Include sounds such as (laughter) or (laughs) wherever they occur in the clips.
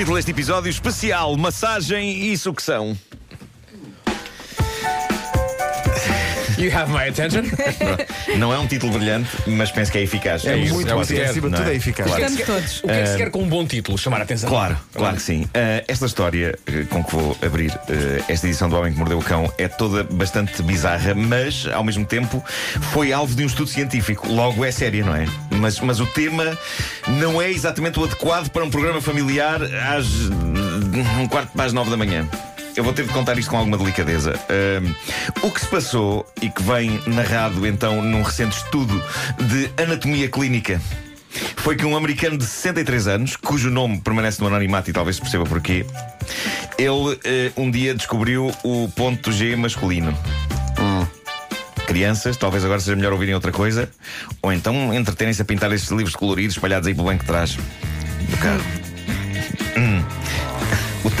Título deste episódio especial: Massagem e sucção. You have my attention. Não é um título brilhante, mas penso que é eficaz. É isso, Muito é que quer, acima de não tudo é? é eficaz. Claro. Estamos todos. O que é que se quer com um bom título? Chamar a atenção. Claro, claro que sim. Uh, esta história uh, com que vou abrir uh, esta edição do Homem que Mordeu o Cão é toda bastante bizarra, mas ao mesmo tempo foi alvo de um estudo científico. Logo é séria, não é? Mas, mas o tema não é exatamente o adequado para um programa familiar às um quarto para as nove da manhã. Eu vou ter de contar isto com alguma delicadeza. Um, o que se passou e que vem narrado então num recente estudo de anatomia clínica foi que um americano de 63 anos, cujo nome permanece no anonimato e talvez se perceba porquê, ele eh, um dia descobriu o ponto G masculino. Crianças, talvez agora seja melhor ouvirem outra coisa, ou então entreterem-se a pintar estes livros coloridos espalhados aí pelo banco de trás do carro.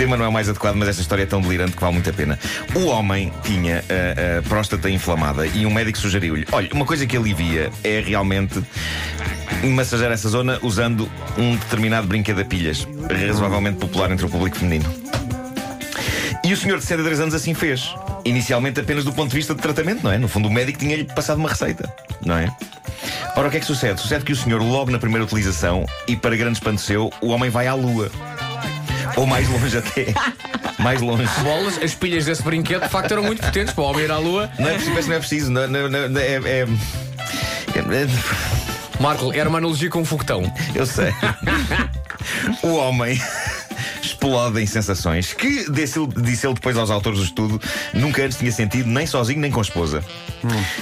Tema não é o mais adequado, mas esta história é tão delirante que vale muito a pena. O homem tinha a, a próstata inflamada e um médico sugeriu-lhe: olha, uma coisa que alivia é realmente massagear essa zona usando um determinado brinquedo a pilhas, razoavelmente popular entre o público feminino. E o senhor de 63 anos assim fez. Inicialmente apenas do ponto de vista de tratamento, não é? No fundo, o médico tinha-lhe passado uma receita, não é? Ora, o que é que sucede? Sucede que o senhor, logo na primeira utilização, e para grande espanto seu, o homem vai à lua. Ou mais longe até. (laughs) Mais longe. Bolas, as pilhas desse brinquedo de facto eram muito potentes para o homem ir à lua. Não é preciso, não é preciso. Não, não, não, não, é, é- é- Marco, era uma analogia com um foguetão. Eu sei. (laughs) o homem explode em sensações que, disse ele, disse ele depois aos autores do estudo, nunca antes tinha sentido, nem sozinho, nem com a esposa.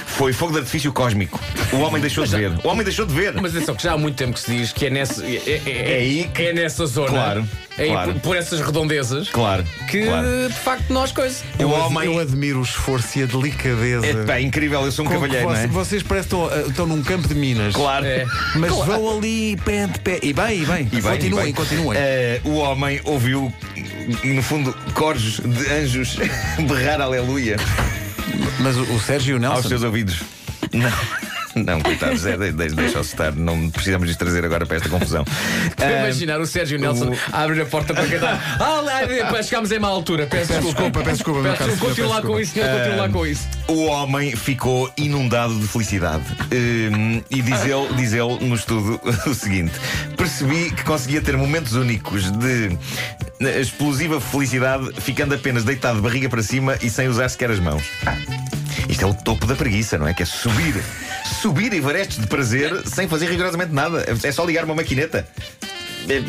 Foi fogo de artifício cósmico. O homem deixou de ver. O homem deixou de ver. Mas atenção, que já há muito tempo que se diz que é nessa. É, é- é- É aí que- é nessa zona. Claro, É claro. por, por essas redondezas. Claro. Que claro. de facto nós coisas. O Eu, homem- eu admiro o esforço e a delicadeza. É, pá, incrível, eu sou um Com cavalheiro, não voce- é? Vocês parecem que estão, uh, estão num campo de minas. Claro. É. Mas vão ali pé de pé. E bem, e bem. E bem, continuem, e bem. continuem. Eh, o homem ouviu, no fundo, corjos de anjos (laughs) berrar aleluia Mas o, o Sérgio e o aos Nelson. seus ouvidos. Não. (laughs) Não, coitados, é, de- de- deixa-os estar. Não precisamos de trazer agora para esta confusão. Estou a Ah, imaginar o Sérgio Nelson a abrir a porta para cantar. (laughs) Ah, lá, pá, chegámos em má altura. Peço Peço desculpa. desculpa, peço desculpa, Peço Continua lá peço com isso, senhor. Continua lá com isso. O homem ficou inundado de felicidade. Hum, e diz ele, diz ele no estudo (laughs) o seguinte: percebi que conseguia ter momentos únicos de explosiva felicidade, ficando apenas deitado de barriga para cima e sem usar sequer as mãos. Isto é o topo da preguiça, não é? Que é subir, subir Everestes de prazer sem fazer rigorosamente nada. É só ligar uma maquineta. É-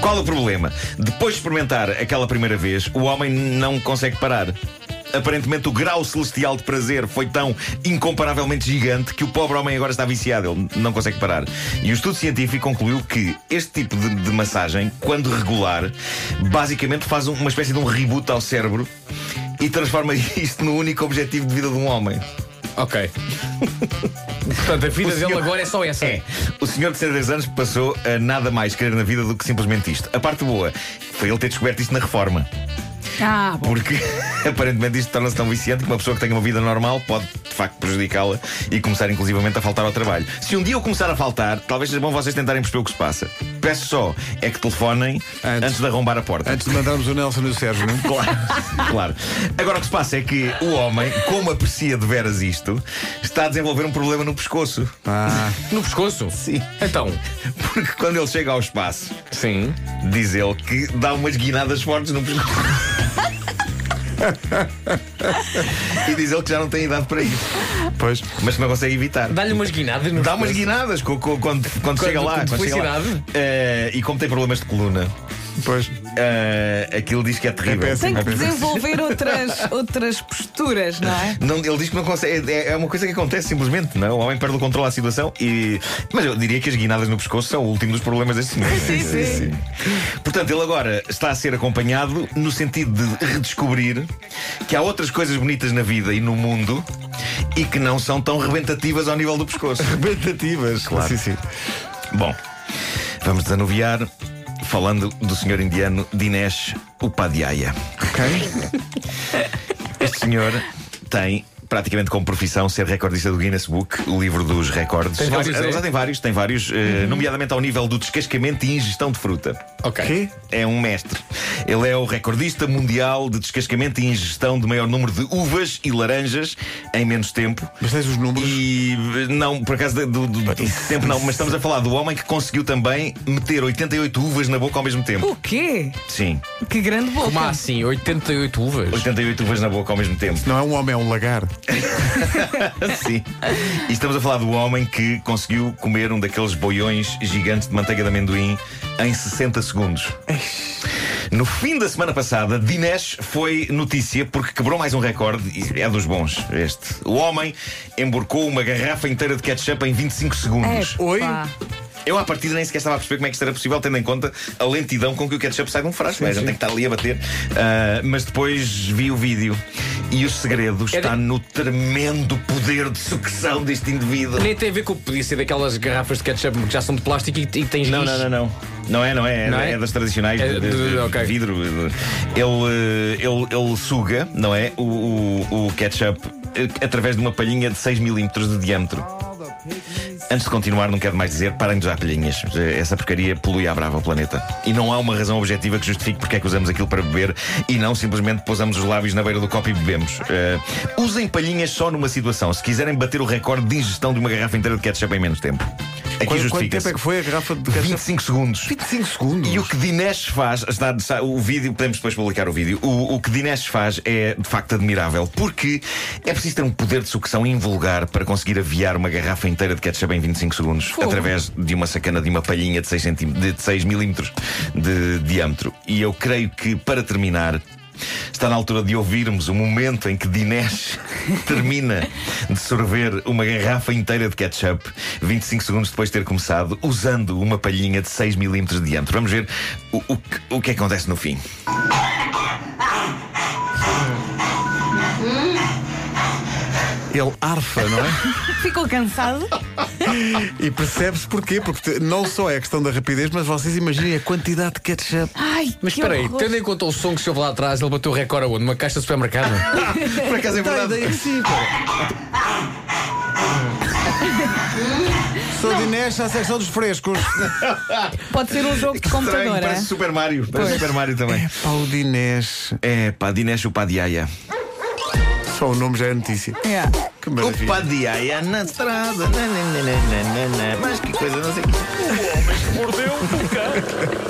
Qual é o problema? Depois de experimentar aquela primeira vez, o homem não consegue parar. Aparentemente, o grau celestial de prazer foi tão incomparavelmente gigante que o pobre homem agora está viciado, ele não consegue parar. E o estudo científico concluiu que este tipo de, de massagem, quando regular, basicamente faz um- uma espécie de um reboot ao cérebro e transforma (laughs) isto no único objetivo de vida de um homem. Ok. (laughs) Portanto, a vida O dele senhor- agora é só essa. É. O senhor de 63 anos passou a nada mais querer na vida do que simplesmente isto. A parte boa foi ele ter descoberto isto na reforma. Ah, bom. Porque (laughs) aparentemente isto torna-se tão viciante que uma pessoa que tenha uma vida normal pode de facto prejudicá-la e começar inclusivamente a faltar ao trabalho. Se um dia eu começar a faltar, talvez seja bom vocês tentarem perceber o que se passa. Peço só é que telefonem antes, Antes. de arrombar a porta. Antes de mandarmos o Nelson e o Sérgio, não é? (laughs) Claro, claro. Agora o que se passa é que o homem, como aprecia de veras isto, está a desenvolver um problema no pescoço. Ah, No pescoço? Sim. Então, Porque quando ele chega ao espaço, sim. diz ele que dá umas guinadas fortes no pescoço. (laughs) e diz ele que já não tem idade para isso, pois. mas que não consegue evitar. Dá-lhe umas guinadas no Dá umas guinadas co- quando, quando, chega lá. quando chega lá. Eh, e como tem problemas de coluna, Pois. Eh, aquilo diz que é terrível. péssimo. Tem que desenvolver outras, (laughs) outras posturas, não é? Não, ele diz que não consegue. É, é uma coisa que acontece simplesmente, não? é? O homem perde o controle da situação e. Mas eu diria que as guinadas no pescoço são o último dos problemas deste senhor. Sim, sim. Portanto, ele agora está a ser acompanhado no sentido de redescobrir que há outras coisas bonitas na vida e no mundo e que não são tão rebentativas ao nível do pescoço. (laughs) Rebentativas. Claro. Sim, sim. Bom, vamos desanuviar falando do senhor indiano Dinesh Upadhyaya. Ok. (laughs) Este senhor tem praticamente como profissão ser recordista do Guinness Book, o livro dos recordes. Tem vários, ele, é? já tem vários, tem vários, eh, nomeadamente ao nível do descascamento e ingestão de fruta. Ok. Quê? É um mestre. Ele é o recordista mundial de descascamento e ingestão de maior número de uvas e laranjas em menos tempo. Mas tens os números. E não, por acaso do, do- do tempo não, mas estamos a falar do homem que conseguiu também meter 88 uvas na boca ao mesmo tempo. O quê? Sim, Que grande boca. Como assim? 88 uvas? 88 uvas na boca ao mesmo tempo. Não é um homem, é um lagar. (laughs) Sim. E estamos a falar do homem que conseguiu comer um daqueles boiões gigantes de manteiga de amendoim em 60 segundos. No fim da semana passada, Dinesh foi notícia porque quebrou mais um recorde e é dos bons este. O homem emborcou uma garrafa inteira de ketchup em 25 segundos. É, Oi? pá. Eu, à partida, nem sequer estava a perceber como é que isto era possível, tendo em conta a lentidão com que o ketchup sai de um frasco. não é? Gente tem que estar ali a bater. Ah, mas depois vi o vídeo e o segredo está Era- no tremendo poder de sucção deste indivíduo. Nem tem a ver com podia ser daquelas garrafas de ketchup que já são de plástico e, e tens Não, não, não, não. Não é, não é. Não é, é? das tradicionais É de, de- de- de ok. vidro. Ele, eh, ele, ele suga, não é? O, o, o ketchup eh, através de uma palhinha de 6 milímetros de diâmetro. Antes de continuar, não quero mais dizer, parem de usar palhinhas. Essa porcaria polui à brava o planeta. E não há uma razão objetiva que justifique porque é que usamos aquilo para beber e não simplesmente pousamos os lábios na beira do copo e bebemos. Eh, usem palhinhas só numa situação. Se quiserem bater o recorde de ingestão de uma garrafa inteira de ketchup em menos tempo. Aqui Quanto, quanto tempo é que foi a garrafa de ketchup? 25 segundos. 25 segundos. E o que Dinesh faz, está, está- o vídeo, podemos depois publicar o vídeo. O, o que Dinesh faz é de facto admirável, porque é preciso ter um poder de sucção invulgar para conseguir aviar uma garrafa inteira de ketchup em 25 segundos Fogo. através de uma sacana de uma palhinha de 6, centí- de 6 milímetros de diâmetro. E eu creio que, para terminar. Está na altura de ouvirmos o momento em que Dinesh (laughs) termina de sorver uma garrafa inteira de ketchup 25 segundos depois de ter começado, usando uma palhinha de 6 milímetros de diâmetro. Vamos ver o, o, o que acontece no fim. Ele arfa, não é? (laughs) Ficou cansado? E percebe-se porquê, porque não só é a questão da rapidez, mas vocês imaginem a quantidade de ketchup. Ai, Mas que espera aí, horror. tendo em conta o som que se ouve lá atrás, ele bateu o recorde aonde? Numa caixa de supermercado? (laughs) Por acaso é Dá a verdade. ideia que sim, pá. Sou Dinesh à secção dos frescos. (laughs) Pode ser um jogo de Estranho, computador, parece? Super Mario. Parece Super Mario também. É pá, o Dinesh. É pá, Dinesh o Padiaia. Só o nome já é notícia. Yeah. Que O maravilha. Padiaia na estrada. Nananana, Mas que coisa, não sei o que. Mordeu o cão.